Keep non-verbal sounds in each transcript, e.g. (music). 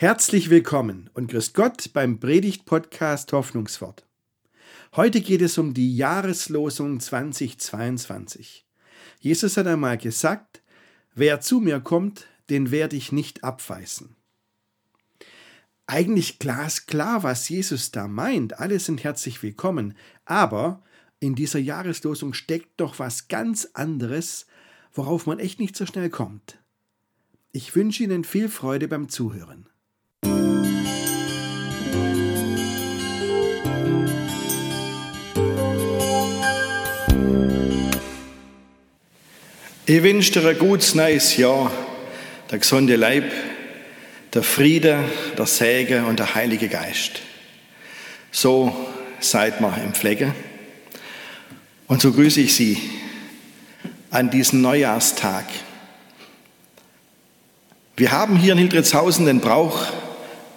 Herzlich willkommen und grüß Gott beim Predigt-Podcast Hoffnungswort. Heute geht es um die Jahreslosung 2022. Jesus hat einmal gesagt, wer zu mir kommt, den werde ich nicht abweisen. Eigentlich glasklar, was Jesus da meint. Alle sind herzlich willkommen. Aber in dieser Jahreslosung steckt doch was ganz anderes, worauf man echt nicht so schnell kommt. Ich wünsche Ihnen viel Freude beim Zuhören. Ich wünsche dir ein gutes neues Jahr, der gesunde Leib, der Friede, der Segen und der Heilige Geist. So seid mal im Pflege. Und so grüße ich Sie an diesem Neujahrstag. Wir haben hier in Hildritzhausen den Brauch,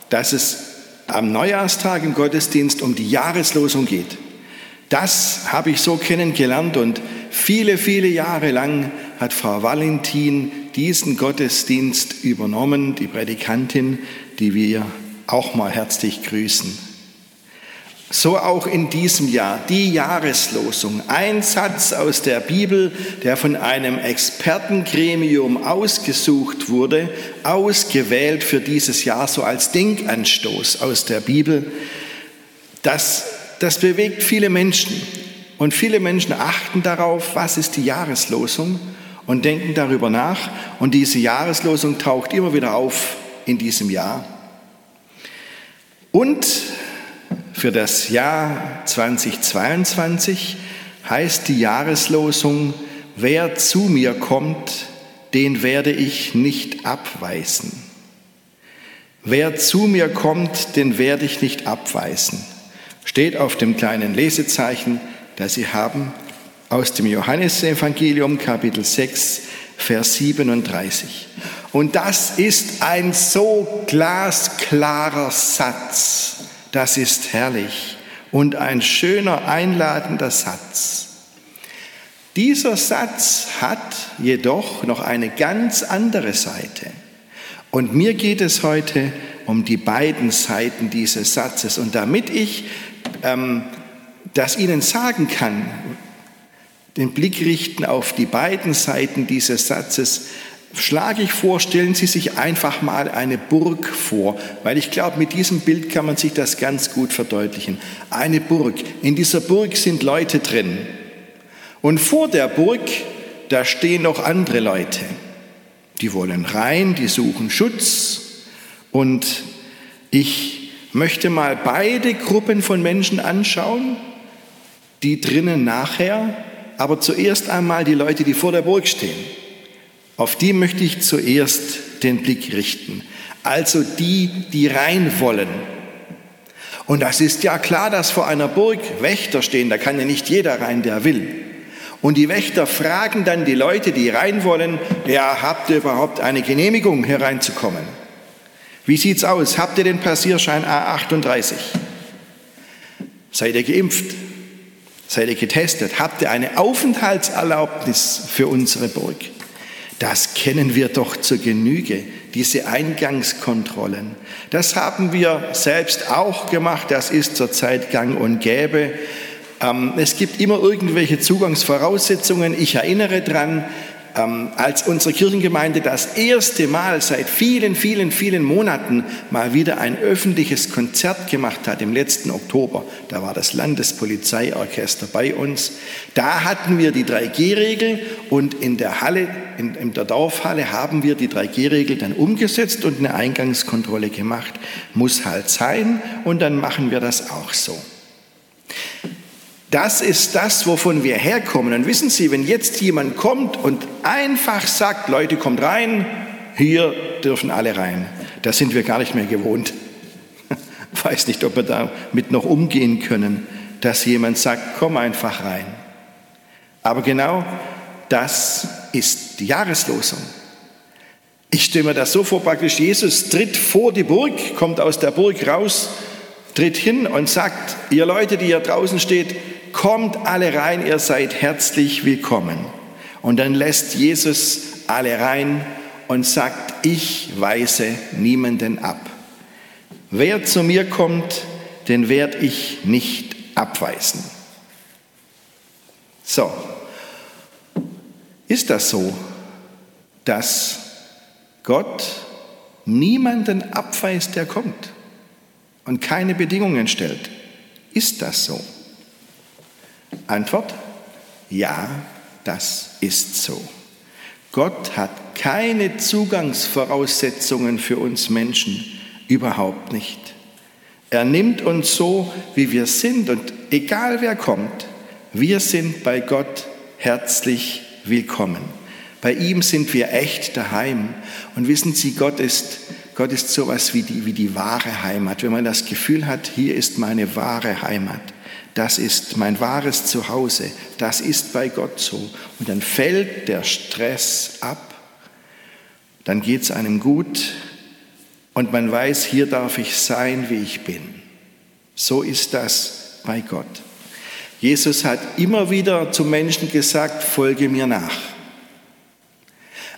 dass es am Neujahrstag im Gottesdienst um die Jahreslosung geht. Das habe ich so kennengelernt und viele, viele Jahre lang hat Frau Valentin diesen Gottesdienst übernommen, die Predikantin, die wir auch mal herzlich grüßen. So auch in diesem Jahr die Jahreslosung. Ein Satz aus der Bibel, der von einem Expertengremium ausgesucht wurde, ausgewählt für dieses Jahr, so als Denkanstoß aus der Bibel. Das, das bewegt viele Menschen. Und viele Menschen achten darauf, was ist die Jahreslosung und denken darüber nach. Und diese Jahreslosung taucht immer wieder auf in diesem Jahr. Und für das Jahr 2022 heißt die Jahreslosung, wer zu mir kommt, den werde ich nicht abweisen. Wer zu mir kommt, den werde ich nicht abweisen. Steht auf dem kleinen Lesezeichen, das Sie haben aus dem Johannesevangelium Kapitel 6, Vers 37. Und das ist ein so glasklarer Satz. Das ist herrlich und ein schöner, einladender Satz. Dieser Satz hat jedoch noch eine ganz andere Seite. Und mir geht es heute um die beiden Seiten dieses Satzes. Und damit ich ähm, das Ihnen sagen kann, den Blick richten auf die beiden Seiten dieses Satzes, schlage ich vor, stellen Sie sich einfach mal eine Burg vor, weil ich glaube, mit diesem Bild kann man sich das ganz gut verdeutlichen. Eine Burg. In dieser Burg sind Leute drin. Und vor der Burg, da stehen noch andere Leute. Die wollen rein, die suchen Schutz. Und ich möchte mal beide Gruppen von Menschen anschauen, die drinnen nachher aber zuerst einmal die Leute, die vor der Burg stehen. Auf die möchte ich zuerst den Blick richten. Also die, die rein wollen. Und das ist ja klar, dass vor einer Burg Wächter stehen. Da kann ja nicht jeder rein, der will. Und die Wächter fragen dann die Leute, die rein wollen, ja, habt ihr überhaupt eine Genehmigung, hereinzukommen? Wie sieht's aus? Habt ihr den Passierschein A38? Seid ihr geimpft? Seid ihr getestet? Habt ihr eine Aufenthaltserlaubnis für unsere Burg? Das kennen wir doch zur Genüge, diese Eingangskontrollen. Das haben wir selbst auch gemacht, das ist zurzeit gang und gäbe. Ähm, es gibt immer irgendwelche Zugangsvoraussetzungen. Ich erinnere daran, ähm, als unsere Kirchengemeinde das erste Mal seit vielen, vielen, vielen Monaten mal wieder ein öffentliches Konzert gemacht hat im letzten Oktober. Da war das Landespolizeiorchester bei uns. Da hatten wir die 3G-Regel und in der Halle, in, in der Dorfhalle haben wir die 3G-Regel dann umgesetzt und eine Eingangskontrolle gemacht. Muss halt sein und dann machen wir das auch so. Das ist das, wovon wir herkommen. Und wissen Sie, wenn jetzt jemand kommt und einfach sagt, Leute, kommt rein, hier dürfen alle rein, da sind wir gar nicht mehr gewohnt. Ich (laughs) weiß nicht, ob wir damit noch umgehen können, dass jemand sagt, komm einfach rein. Aber genau das ist die Jahreslosung. Ich stelle mir das so vor, praktisch Jesus tritt vor die Burg, kommt aus der Burg raus, tritt hin und sagt, ihr Leute, die hier draußen steht, kommt alle rein, ihr seid herzlich willkommen. Und dann lässt Jesus alle rein und sagt, ich weise niemanden ab. wer zu mir kommt, den werde ich nicht abweisen. So, ist das so, dass Gott niemanden abweist, der kommt und keine Bedingungen stellt? Ist das so? Antwort, ja, das ist so. Gott hat keine Zugangsvoraussetzungen für uns Menschen, überhaupt nicht. Er nimmt uns so, wie wir sind und egal wer kommt, wir sind bei Gott herzlich willkommen. Bei ihm sind wir echt daheim. Und wissen Sie, Gott ist, Gott ist sowas wie die, wie die wahre Heimat. Wenn man das Gefühl hat, hier ist meine wahre Heimat, das ist mein wahres Zuhause, das ist bei Gott so. Und dann fällt der Stress ab, dann geht es einem gut, und man weiß, hier darf ich sein, wie ich bin. So ist das bei Gott. Jesus hat immer wieder zu Menschen gesagt, folge mir nach.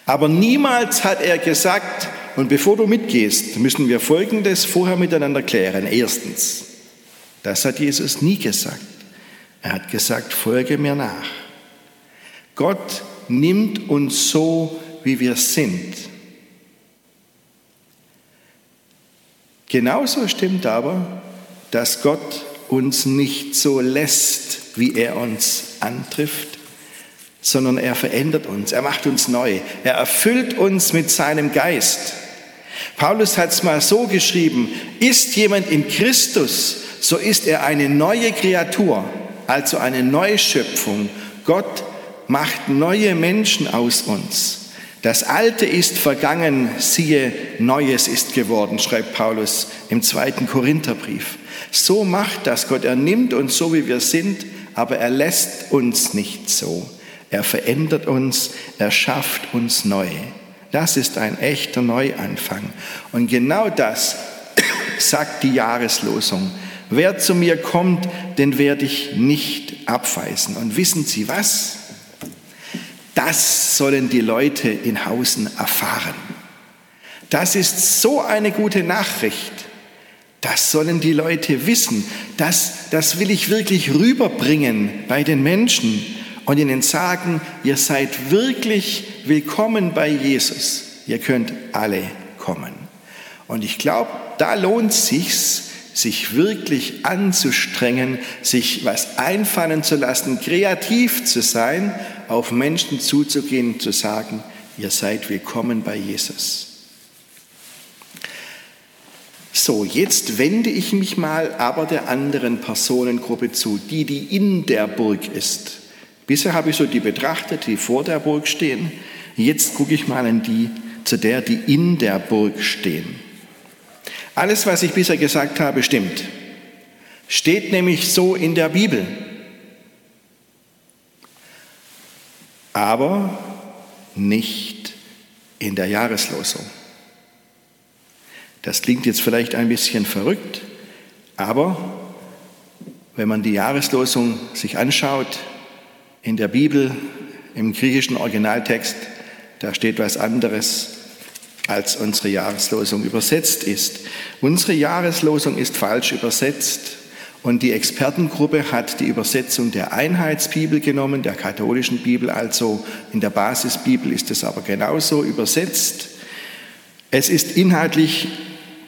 Aber niemals hat er gesagt, und bevor du mitgehst, müssen wir Folgendes vorher miteinander klären. Erstens, das hat Jesus nie gesagt. Er hat gesagt, folge mir nach. Gott nimmt uns so, wie wir sind. Genauso stimmt aber, dass Gott uns nicht so lässt, wie er uns antrifft, sondern er verändert uns, er macht uns neu, er erfüllt uns mit seinem Geist. Paulus hat es mal so geschrieben, ist jemand in Christus, so ist er eine neue Kreatur, also eine Neuschöpfung. Gott macht neue Menschen aus uns. Das Alte ist vergangen, siehe, Neues ist geworden, schreibt Paulus im zweiten Korintherbrief. So macht das Gott. Er nimmt uns so, wie wir sind, aber er lässt uns nicht so. Er verändert uns, er schafft uns neu. Das ist ein echter Neuanfang. Und genau das (coughs) sagt die Jahreslosung. Wer zu mir kommt, den werde ich nicht abweisen. Und wissen Sie was? Das sollen die Leute in Hausen erfahren. Das ist so eine gute Nachricht. Das sollen die Leute wissen. Das, das will ich wirklich rüberbringen bei den Menschen und ihnen sagen, ihr seid wirklich willkommen bei Jesus. Ihr könnt alle kommen. Und ich glaube, da lohnt sich's, sich wirklich anzustrengen, sich was einfallen zu lassen, kreativ zu sein, auf Menschen zuzugehen, zu sagen, ihr seid willkommen bei Jesus. So, jetzt wende ich mich mal aber der anderen Personengruppe zu, die, die in der Burg ist. Bisher habe ich so die betrachtet, die vor der Burg stehen. Jetzt gucke ich mal an die, zu der, die in der Burg stehen. Alles, was ich bisher gesagt habe, stimmt. Steht nämlich so in der Bibel. Aber nicht in der Jahreslosung. Das klingt jetzt vielleicht ein bisschen verrückt, aber wenn man die Jahreslosung sich anschaut, in der Bibel, im griechischen Originaltext, da steht was anderes als unsere Jahreslosung übersetzt ist. Unsere Jahreslosung ist falsch übersetzt und die Expertengruppe hat die Übersetzung der Einheitsbibel genommen, der katholischen Bibel, also in der Basisbibel ist es aber genauso übersetzt. Es ist inhaltlich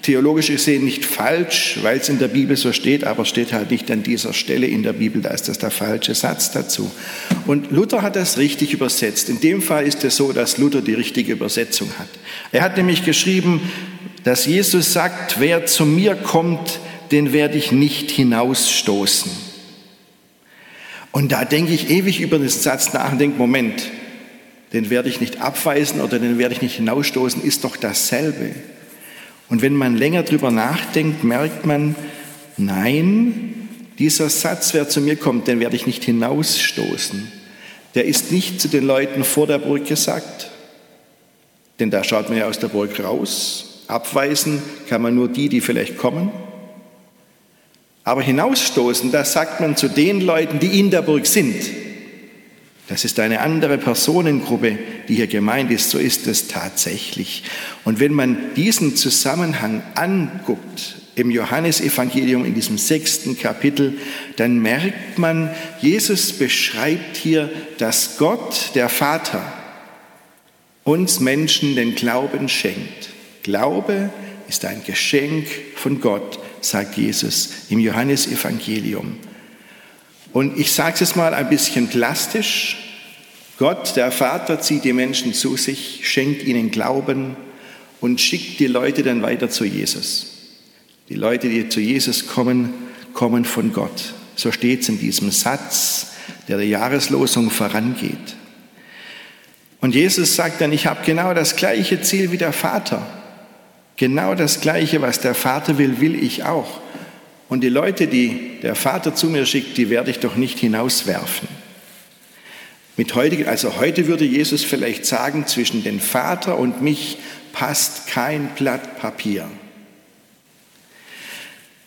theologisch gesehen nicht falsch, weil es in der Bibel so steht, aber steht halt nicht an dieser Stelle in der Bibel, da ist das der falsche Satz dazu. Und Luther hat das richtig übersetzt. In dem Fall ist es so, dass Luther die richtige Übersetzung hat. Er hat nämlich geschrieben, dass Jesus sagt, wer zu mir kommt, den werde ich nicht hinausstoßen. Und da denke ich ewig über diesen Satz nach und denke, Moment, den werde ich nicht abweisen oder den werde ich nicht hinausstoßen, ist doch dasselbe. Und wenn man länger drüber nachdenkt, merkt man, nein, dieser Satz, wer zu mir kommt, den werde ich nicht hinausstoßen. Der ist nicht zu den Leuten vor der Burg gesagt, denn da schaut man ja aus der Burg raus. Abweisen kann man nur die, die vielleicht kommen. Aber hinausstoßen, das sagt man zu den Leuten, die in der Burg sind. Das ist eine andere Personengruppe, die hier gemeint ist. So ist es tatsächlich. Und wenn man diesen Zusammenhang anguckt, im Johannesevangelium in diesem sechsten Kapitel, dann merkt man, Jesus beschreibt hier, dass Gott, der Vater, uns Menschen den Glauben schenkt. Glaube ist ein Geschenk von Gott, sagt Jesus im Johannesevangelium. Und ich sage es mal ein bisschen plastisch. Gott, der Vater, zieht die Menschen zu sich, schenkt ihnen Glauben und schickt die Leute dann weiter zu Jesus. Die Leute, die zu Jesus kommen, kommen von Gott. So steht es in diesem Satz, der der Jahreslosung vorangeht. Und Jesus sagt dann, ich habe genau das gleiche Ziel wie der Vater. Genau das gleiche, was der Vater will, will ich auch. Und die Leute, die der Vater zu mir schickt, die werde ich doch nicht hinauswerfen. Mit heutige, also heute würde Jesus vielleicht sagen, zwischen den Vater und mich passt kein Blatt Papier.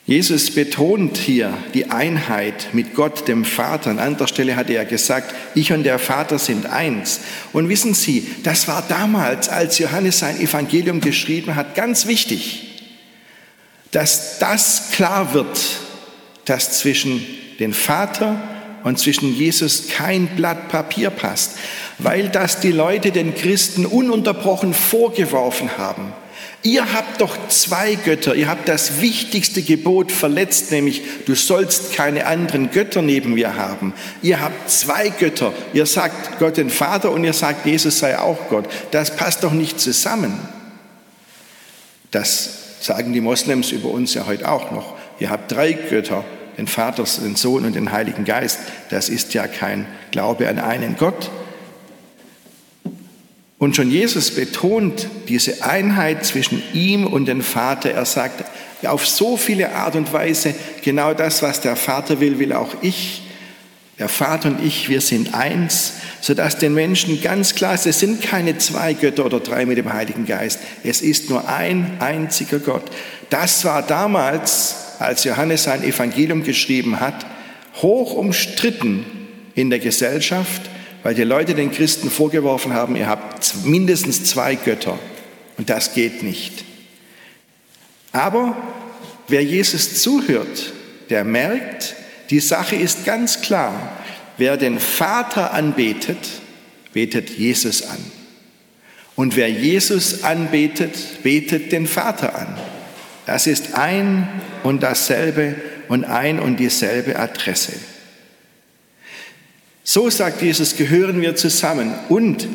Jesus betont hier die Einheit mit Gott, dem Vater. An anderer Stelle hat er gesagt, ich und der Vater sind eins. Und wissen Sie, das war damals, als Johannes sein Evangelium geschrieben hat, ganz wichtig, dass das klar wird, dass zwischen den Vater und zwischen Jesus kein Blatt Papier passt, weil das die Leute den Christen ununterbrochen vorgeworfen haben. Ihr habt doch zwei Götter, ihr habt das wichtigste Gebot verletzt, nämlich du sollst keine anderen Götter neben mir haben. Ihr habt zwei Götter, ihr sagt Gott den Vater und ihr sagt Jesus sei auch Gott. Das passt doch nicht zusammen. Das sagen die Moslems über uns ja heute auch noch. Ihr habt drei Götter, den Vater, den Sohn und den Heiligen Geist. Das ist ja kein Glaube an einen Gott. Und schon Jesus betont diese Einheit zwischen ihm und dem Vater. Er sagt auf so viele Art und Weise, genau das, was der Vater will, will auch ich. Der Vater und ich, wir sind eins, sodass den Menschen ganz klar ist, es sind keine zwei Götter oder drei mit dem Heiligen Geist. Es ist nur ein einziger Gott. Das war damals als Johannes sein Evangelium geschrieben hat, hoch umstritten in der Gesellschaft, weil die Leute den Christen vorgeworfen haben, ihr habt mindestens zwei Götter und das geht nicht. Aber wer Jesus zuhört, der merkt, die Sache ist ganz klar. Wer den Vater anbetet, betet Jesus an. Und wer Jesus anbetet, betet den Vater an. Das ist ein und dasselbe und ein und dieselbe Adresse. So sagt Jesus, gehören wir zusammen. Und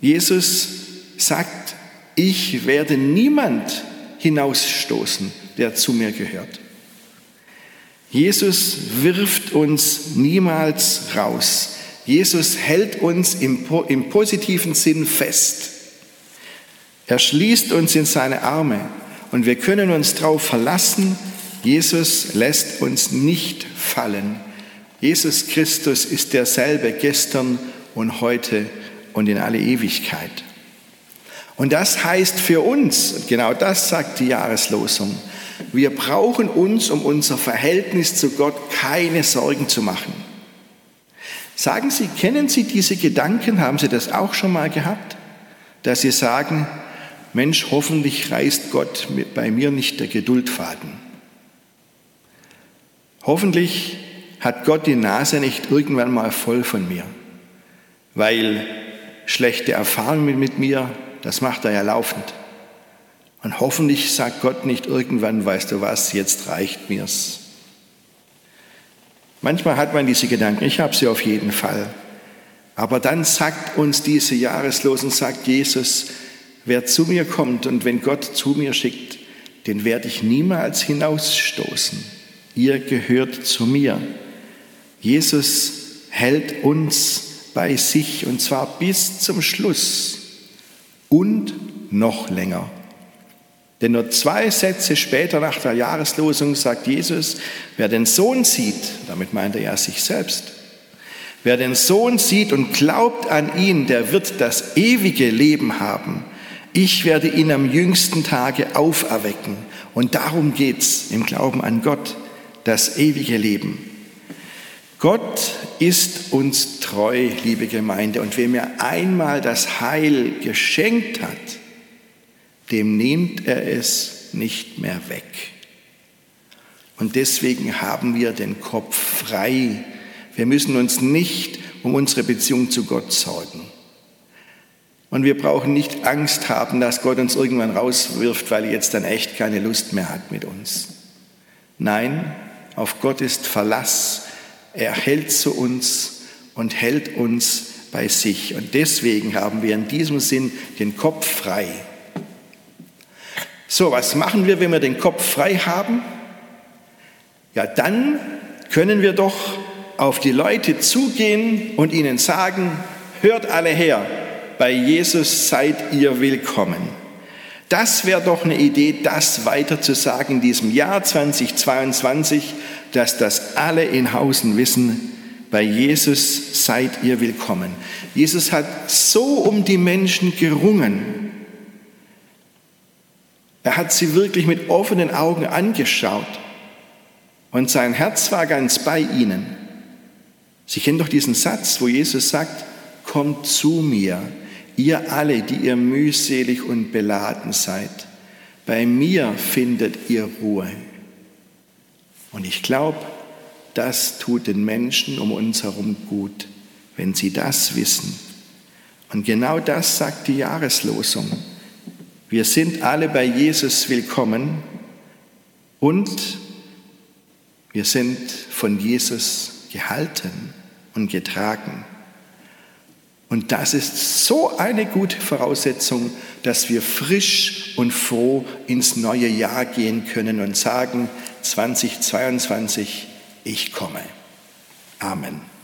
Jesus sagt, ich werde niemand hinausstoßen, der zu mir gehört. Jesus wirft uns niemals raus. Jesus hält uns im, im positiven Sinn fest. Er schließt uns in seine Arme und wir können uns darauf verlassen, Jesus lässt uns nicht fallen. Jesus Christus ist derselbe gestern und heute und in alle Ewigkeit. Und das heißt für uns, genau das sagt die Jahreslosung, wir brauchen uns um unser Verhältnis zu Gott keine Sorgen zu machen. Sagen Sie, kennen Sie diese Gedanken? Haben Sie das auch schon mal gehabt? Dass Sie sagen, Mensch, hoffentlich reißt Gott bei mir nicht der Geduldfaden. Hoffentlich hat Gott die Nase nicht irgendwann mal voll von mir, weil schlechte Erfahrungen mit mir, das macht er ja laufend. Und hoffentlich sagt Gott nicht irgendwann, weißt du was, jetzt reicht mir's. Manchmal hat man diese Gedanken, ich habe sie auf jeden Fall. Aber dann sagt uns diese Jahreslosen, sagt Jesus, Wer zu mir kommt und wenn Gott zu mir schickt, den werde ich niemals hinausstoßen. Ihr gehört zu mir. Jesus hält uns bei sich und zwar bis zum Schluss und noch länger. Denn nur zwei Sätze später nach der Jahreslosung sagt Jesus, wer den Sohn sieht, damit meint er ja sich selbst, wer den Sohn sieht und glaubt an ihn, der wird das ewige Leben haben ich werde ihn am jüngsten Tage auferwecken. Und darum geht es im Glauben an Gott, das ewige Leben. Gott ist uns treu, liebe Gemeinde, und wem er einmal das Heil geschenkt hat, dem nimmt er es nicht mehr weg. Und deswegen haben wir den Kopf frei. Wir müssen uns nicht um unsere Beziehung zu Gott sorgen. Und wir brauchen nicht Angst haben, dass Gott uns irgendwann rauswirft, weil er jetzt dann echt keine Lust mehr hat mit uns. Nein, auf Gott ist Verlass. Er hält zu uns und hält uns bei sich. Und deswegen haben wir in diesem Sinn den Kopf frei. So, was machen wir, wenn wir den Kopf frei haben? Ja, dann können wir doch auf die Leute zugehen und ihnen sagen, hört alle her, bei Jesus seid ihr willkommen. Das wäre doch eine Idee, das weiter zu sagen in diesem Jahr 2022, dass das alle in Hausen wissen, bei Jesus seid ihr willkommen. Jesus hat so um die Menschen gerungen. Er hat sie wirklich mit offenen Augen angeschaut und sein Herz war ganz bei ihnen. Sie kennen doch diesen Satz, wo Jesus sagt, kommt zu mir, ihr alle, die ihr mühselig und beladen seid. Bei mir findet ihr Ruhe. Und ich glaube, das tut den Menschen um uns herum gut, wenn sie das wissen. Und genau das sagt die Jahreslosung. Wir sind alle bei Jesus willkommen und wir sind von Jesus gehalten und getragen. Und das ist so eine gute Voraussetzung, dass wir frisch und froh ins neue Jahr gehen können und sagen, 2022, ich komme. Amen.